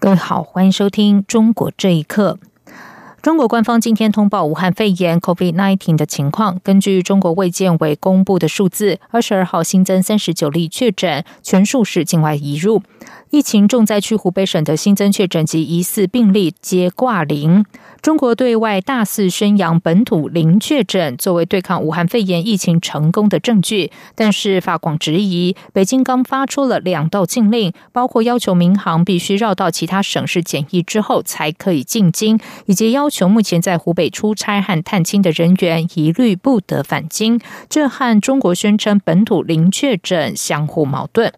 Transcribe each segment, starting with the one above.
各位好，欢迎收听《中国这一刻》。中国官方今天通报武汉肺炎 （COVID-19） 的情况。根据中国卫健委公布的数字，二十二号新增三十九例确诊，全数是境外移入。疫情重灾区湖北省的新增确诊及疑似病例皆挂零。中国对外大肆宣扬本土零确诊，作为对抗武汉肺炎疫情成功的证据。但是法广质疑，北京刚发出了两道禁令，包括要求民航必须绕到其他省市检疫之后才可以进京，以及要求目前在湖北出差和探亲的人员一律不得返京。这和中国宣称本土零确诊相互矛盾。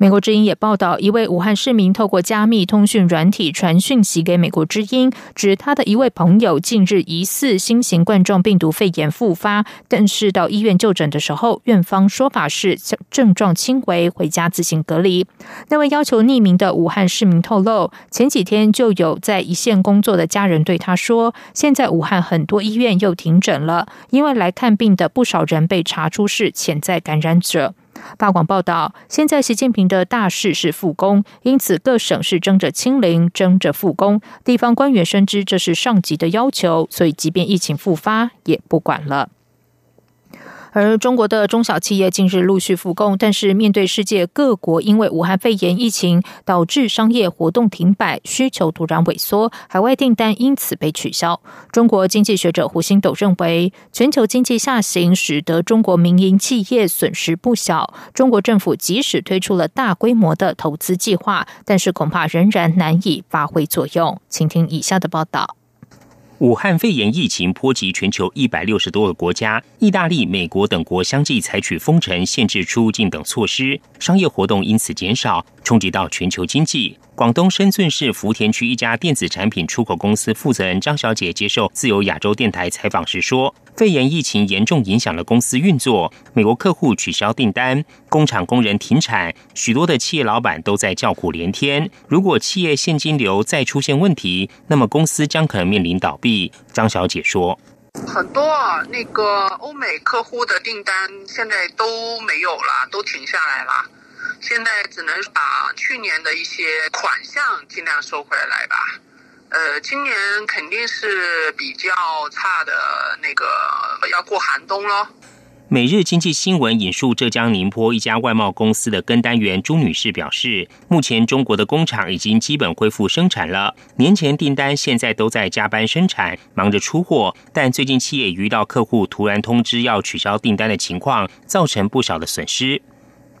美国之音也报道，一位武汉市民透过加密通讯软体传讯息给美国之音，指他的一位朋友近日疑似新型冠状病毒肺炎复发，但是到医院就诊的时候，院方说法是症状轻微，回家自行隔离。那位要求匿名的武汉市民透露，前几天就有在一线工作的家人对他说，现在武汉很多医院又停诊了，因为来看病的不少人被查出是潜在感染者。八广报道，现在习近平的大事是复工，因此各省市争着清零，争着复工。地方官员深知这是上级的要求，所以即便疫情复发，也不管了。而中国的中小企业近日陆续复工，但是面对世界各国因为武汉肺炎疫情导致商业活动停摆，需求突然萎缩，海外订单因此被取消。中国经济学者胡星斗认为，全球经济下行使得中国民营企业损失不小。中国政府即使推出了大规模的投资计划，但是恐怕仍然难以发挥作用。请听以下的报道。武汉肺炎疫情波及全球一百六十多个国家，意大利、美国等国相继采取封城、限制出入境等措施，商业活动因此减少，冲击到全球经济。广东深圳市福田区一家电子产品出口公司负责人张小姐接受自由亚洲电台采访时说：“肺炎疫情严重影响了公司运作，美国客户取消订单，工厂工人停产，许多的企业老板都在叫苦连天。如果企业现金流再出现问题，那么公司将可能面临倒闭。”张小姐说：“很多啊，那个欧美客户的订单现在都没有了，都停下来了。”现在只能把去年的一些款项尽量收回来吧。呃，今年肯定是比较差的那个，要过寒冬喽。每日经济新闻引述浙江宁波一家外贸公司的跟单员朱女士表示，目前中国的工厂已经基本恢复生产了，年前订单现在都在加班生产，忙着出货。但最近企业遇到客户突然通知要取消订单的情况，造成不少的损失。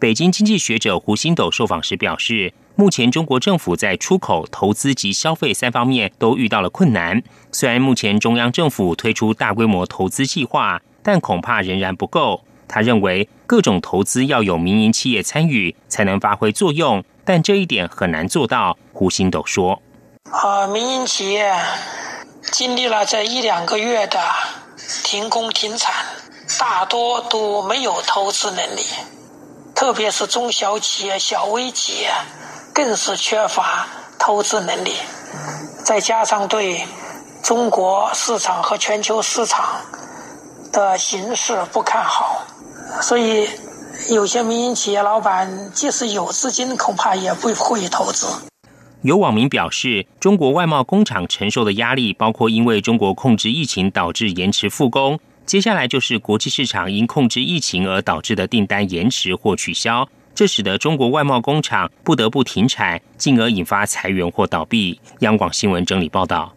北京经济学者胡星斗受访时表示，目前中国政府在出口、投资及消费三方面都遇到了困难。虽然目前中央政府推出大规模投资计划，但恐怕仍然不够。他认为，各种投资要有民营企业参与才能发挥作用，但这一点很难做到。胡星斗说：“啊，民营企业经历了这一两个月的停工停产，大多都没有投资能力。”特别是中小企业、小微企业，更是缺乏投资能力。再加上对中国市场和全球市场的形势不看好，所以有些民营企业老板即使有资金，恐怕也不会投资。有网民表示，中国外贸工厂承受的压力，包括因为中国控制疫情导致延迟复工。接下来就是国际市场因控制疫情而导致的订单延迟或取消，这使得中国外贸工厂不得不停产，进而引发裁员或倒闭。央广新闻整理报道：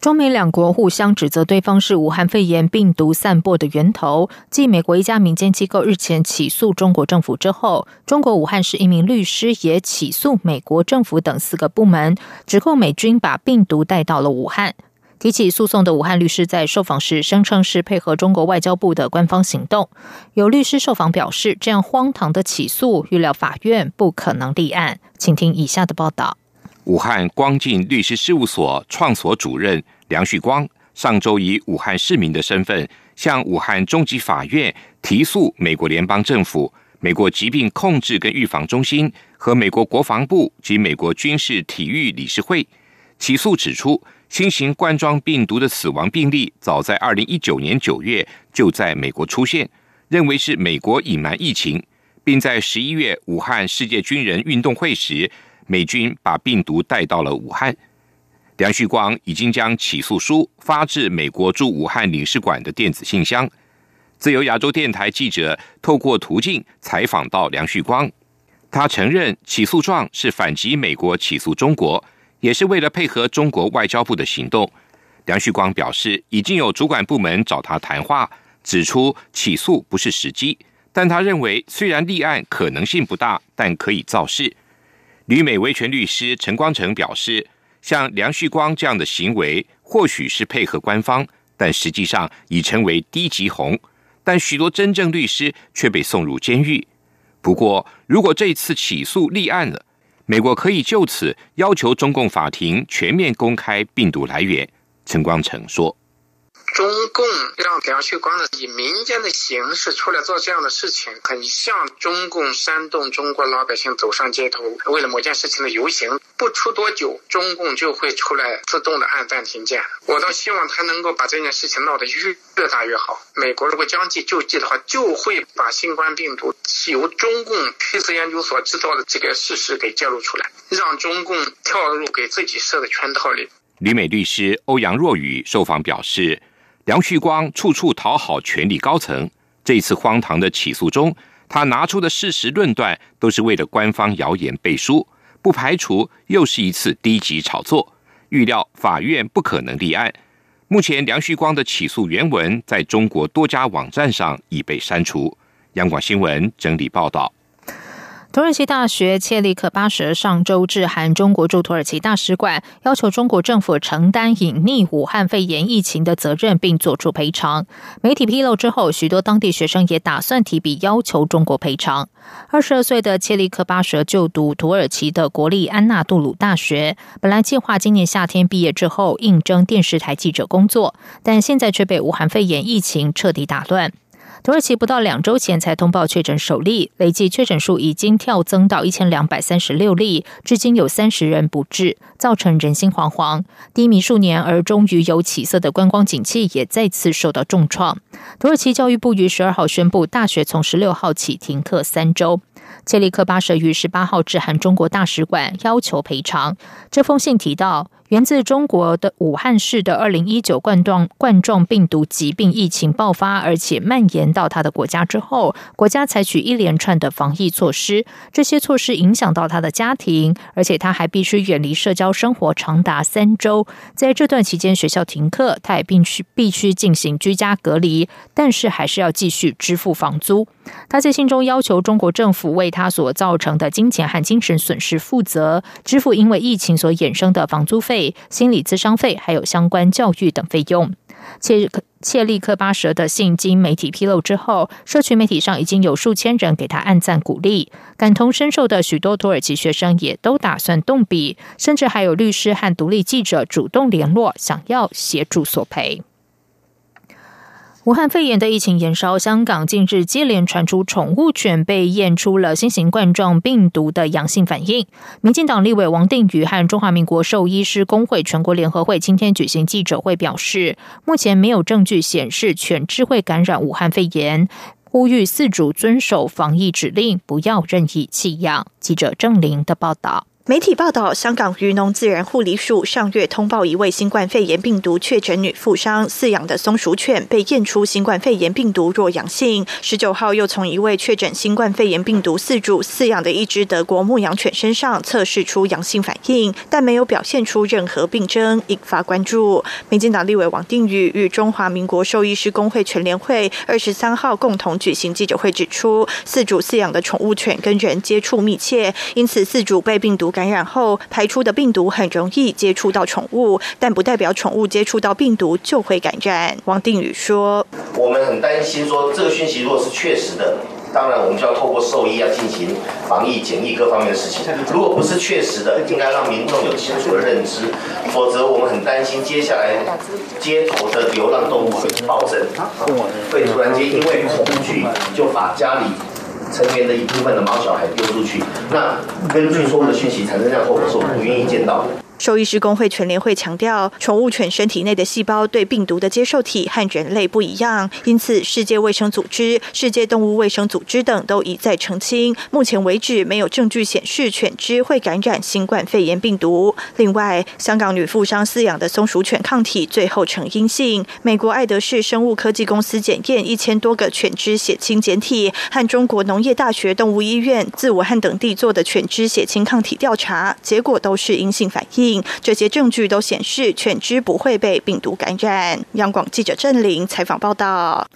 中美两国互相指责对方是武汉肺炎病毒散播的源头。继美国一家民间机构日前起诉中国政府之后，中国武汉市一名律师也起诉美国政府等四个部门，指控美军把病毒带到了武汉。提起诉讼的武汉律师在受访时声称是配合中国外交部的官方行动。有律师受访表示，这样荒唐的起诉，预料法院不可能立案。请听以下的报道。武汉光进律师事务所创所主任梁旭光上周以武汉市民的身份，向武汉中级法院提诉美国联邦政府、美国疾病控制跟预防中心和美国国防部及美国军事体育理事会。起诉指出，新型冠状病毒的死亡病例早在二零一九年九月就在美国出现，认为是美国隐瞒疫情，并在十一月武汉世界军人运动会时，美军把病毒带到了武汉。梁旭光已经将起诉书发至美国驻武汉领事馆的电子信箱。自由亚洲电台记者透过途径采访到梁旭光，他承认起诉状是反击美国起诉中国。也是为了配合中国外交部的行动，梁旭光表示，已经有主管部门找他谈话，指出起诉不是时机，但他认为虽然立案可能性不大，但可以造势。旅美维权律师陈光诚表示，像梁旭光这样的行为，或许是配合官方，但实际上已成为低级红，但许多真正律师却被送入监狱。不过，如果这次起诉立案了，美国可以就此要求中共法庭全面公开病毒来源，陈光诚说。中共让梁旭光的以民间的形式出来做这样的事情，很像中共煽动中国老百姓走上街头，为了某件事情的游行。不出多久，中共就会出来自动的按暂停键。我倒希望他能够把这件事情闹得越越大越好。美国如果将计就计的话，就会把新冠病毒由中共黑色研究所制造的这个事实给揭露出来，让中共跳入给自己设的圈套里。旅美律师欧阳若雨受访表示。梁旭光处处讨好权力高层，这次荒唐的起诉中，他拿出的事实论断都是为了官方谣言背书，不排除又是一次低级炒作。预料法院不可能立案。目前，梁旭光的起诉原文在中国多家网站上已被删除。央广新闻整理报道。土耳其大学切利克巴什上周致函中国驻土耳其大使馆，要求中国政府承担隐匿武汉肺炎疫情的责任，并作出赔偿。媒体披露之后，许多当地学生也打算提笔要求中国赔偿。二十二岁的切利克巴什就读土耳其的国立安纳杜鲁大学，本来计划今年夏天毕业之后应征电视台记者工作，但现在却被武汉肺炎疫情彻底打乱。土耳其不到两周前才通报确诊首例，累计确诊数已经跳增到一千两百三十六例，至今有三十人不治，造成人心惶惶。低迷数年而终于有起色的观光景气也再次受到重创。土耳其教育部于十二号宣布，大学从十六号起停课三周。切利克巴舍于十八号致函中国大使馆，要求赔偿。这封信提到。源自中国的武汉市的二零一九冠状冠状病毒疾病疫情爆发，而且蔓延到他的国家之后，国家采取一连串的防疫措施。这些措施影响到他的家庭，而且他还必须远离社交生活长达三周。在这段期间，学校停课，他也必须必须进行居家隔离，但是还是要继续支付房租。他在信中要求中国政府为他所造成的金钱和精神损失负责，支付因为疫情所衍生的房租费、心理咨商费，还有相关教育等费用。切切利克巴蛇的信经媒体披露之后，社群媒体上已经有数千人给他按赞鼓励，感同身受的许多土耳其学生也都打算动笔，甚至还有律师和独立记者主动联络，想要协助索赔。武汉肺炎的疫情延烧，香港近日接连传出宠物犬被验出了新型冠状病毒的阳性反应。民进党立委王定宇和中华民国兽医师工会全国联合会今天举行记者会，表示目前没有证据显示犬只会感染武汉肺炎，呼吁饲主遵守防疫指令，不要任意弃养。记者郑玲的报道。媒体报道，香港渔农自然护理署上月通报一位新冠肺炎病毒确诊女富商饲养的松鼠犬被验出新冠肺炎病毒弱阳性。十九号又从一位确诊新冠肺炎病毒饲主饲养的一只德国牧羊犬身上测试出阳性反应，但没有表现出任何病征，引发关注。民进党立委王定宇与中华民国兽医师工会全联会二十三号共同举行记者会，指出饲主饲养的宠物犬跟人接触密切，因此饲主被病毒。感染后排出的病毒很容易接触到宠物，但不代表宠物接触到病毒就会感染。王定宇说：“我们很担心，说这个讯息如果是确实的，当然我们就要透过兽医要进行防疫、检疫各方面的事情。如果不是确实的，应该让民众有清楚的认知，否则我们很担心接下来街头的流浪动物会暴增，会突然间因为恐惧就把家里。成员的一部分的毛小孩丢出去，那根据错误的讯息产生这样后果，是我们不愿意见到的。兽医师工会全联会强调，宠物犬身体内的细胞对病毒的接受体和人类不一样，因此世界卫生组织、世界动物卫生组织等都一再澄清，目前为止没有证据显示犬只会感染新冠肺炎病毒。另外，香港女富商饲养的松鼠犬抗体最后呈阴性，美国爱德士生物科技公司检验一千多个犬只血清检体，和中国农业大学动物医院自武汉等地做的犬只血清抗体调查，结果都是阴性反应。这些证据都显示犬只不会被病毒感染。央广记者郑玲采访报道。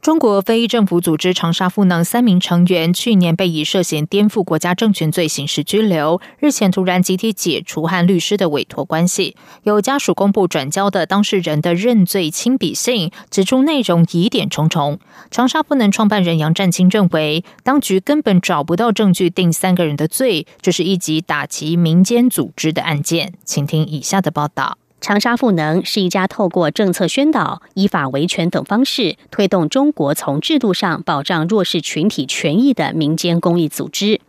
中国非政府组织长沙赋能三名成员去年被以涉嫌颠覆国家政权罪刑事拘留，日前突然集体解除和律师的委托关系。有家属公布转交的当事人的认罪亲笔信，指出内容疑点重重。长沙赋能创办人杨占清认为，当局根本找不到证据定三个人的罪，这是一级打击民间组织的案件。请听以下的报道。长沙赋能是一家透过政策宣导、依法维权等方式推动中国从制度上保障弱势群体权益的民间公益组织。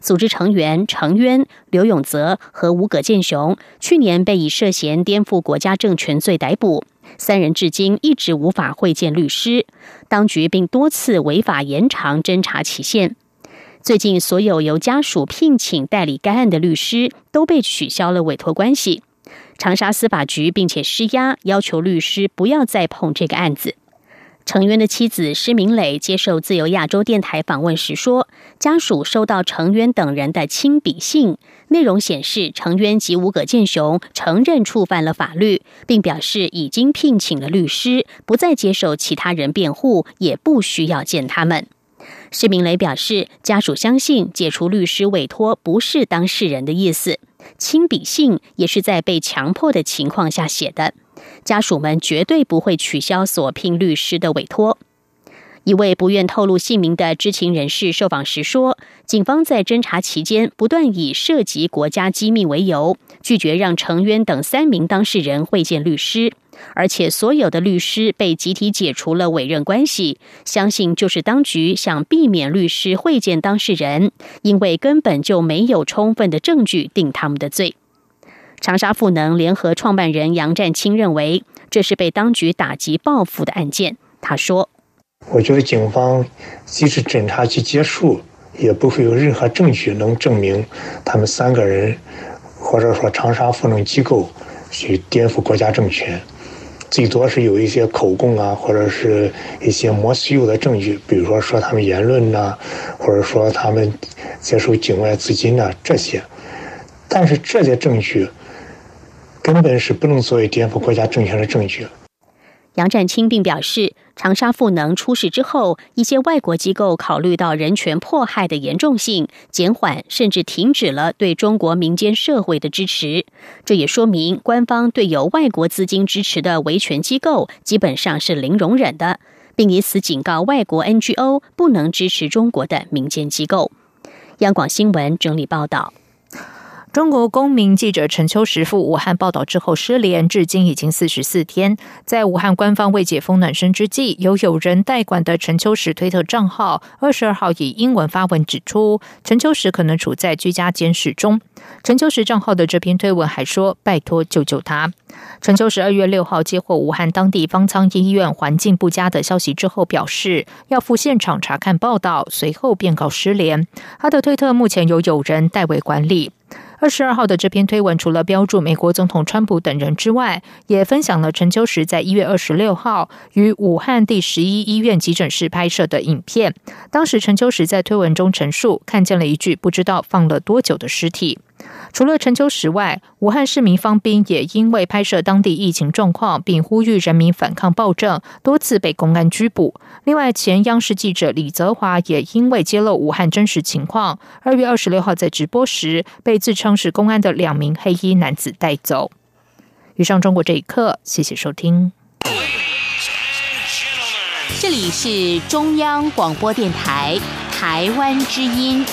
组织成员程渊、刘永泽和吴葛建雄去年被以涉嫌颠覆国家政权罪逮捕，三人至今一直无法会见律师，当局并多次违法延长侦查期限。最近，所有由家属聘请代理该案的律师都被取消了委托关系。长沙司法局并且施压，要求律师不要再碰这个案子。成员的妻子施明磊接受自由亚洲电台访问时说，家属收到成员等人的亲笔信，内容显示成员及吴葛建雄承认触犯了法律，并表示已经聘请了律师，不再接受其他人辩护，也不需要见他们。施明磊表示，家属相信解除律师委托不是当事人的意思。亲笔信也是在被强迫的情况下写的，家属们绝对不会取消所聘律师的委托。一位不愿透露姓名的知情人士受访时说：“警方在侦查期间不断以涉及国家机密为由，拒绝让程渊等三名当事人会见律师。”而且所有的律师被集体解除了委任关系，相信就是当局想避免律师会见当事人，因为根本就没有充分的证据定他们的罪。长沙赋能联合创办人杨占清认为，这是被当局打击报复的案件。他说：“我觉得警方即使侦查期结束，也不会有任何证据能证明他们三个人，或者说长沙赋能机构去颠覆国家政权。”最多是有一些口供啊，或者是一些莫须有的证据，比如说说他们言论呐，或者说他们接受境外资金呐这些。但是这些证据根本是不能作为颠覆国家政权的证据。杨占清并表示，长沙赋能出事之后，一些外国机构考虑到人权迫害的严重性，减缓甚至停止了对中国民间社会的支持。这也说明，官方对有外国资金支持的维权机构基本上是零容忍的，并以此警告外国 NGO 不能支持中国的民间机构。央广新闻整理报道。中国公民记者陈秋实赴武汉报道之后失联，至今已经四十四天。在武汉官方未解封暖身之际，有友人代管的陈秋实推特账号二十二号以英文发文指出，陈秋实可能处在居家监视中。陈秋实账号的这篇推文还说：“拜托救救他。”陈秋实二月六号接获武汉当地方舱医院环境不佳的消息之后，表示要赴现场查看报道，随后便告失联。他的推特目前由友人代为管理。二十二号的这篇推文，除了标注美国总统川普等人之外，也分享了陈秋实在一月二十六号于武汉第十一医院急诊室拍摄的影片。当时陈秋实在推文中陈述，看见了一具不知道放了多久的尸体。除了陈秋实外，武汉市民方斌也因为拍摄当地疫情状况，并呼吁人民反抗暴政，多次被公安拘捕。另外，前央视记者李泽华也因为揭露武汉真实情况，二月二十六号在直播时被自称是公安的两名黑衣男子带走。以上中国这一刻，谢谢收听。这里是中央广播电台台湾之音。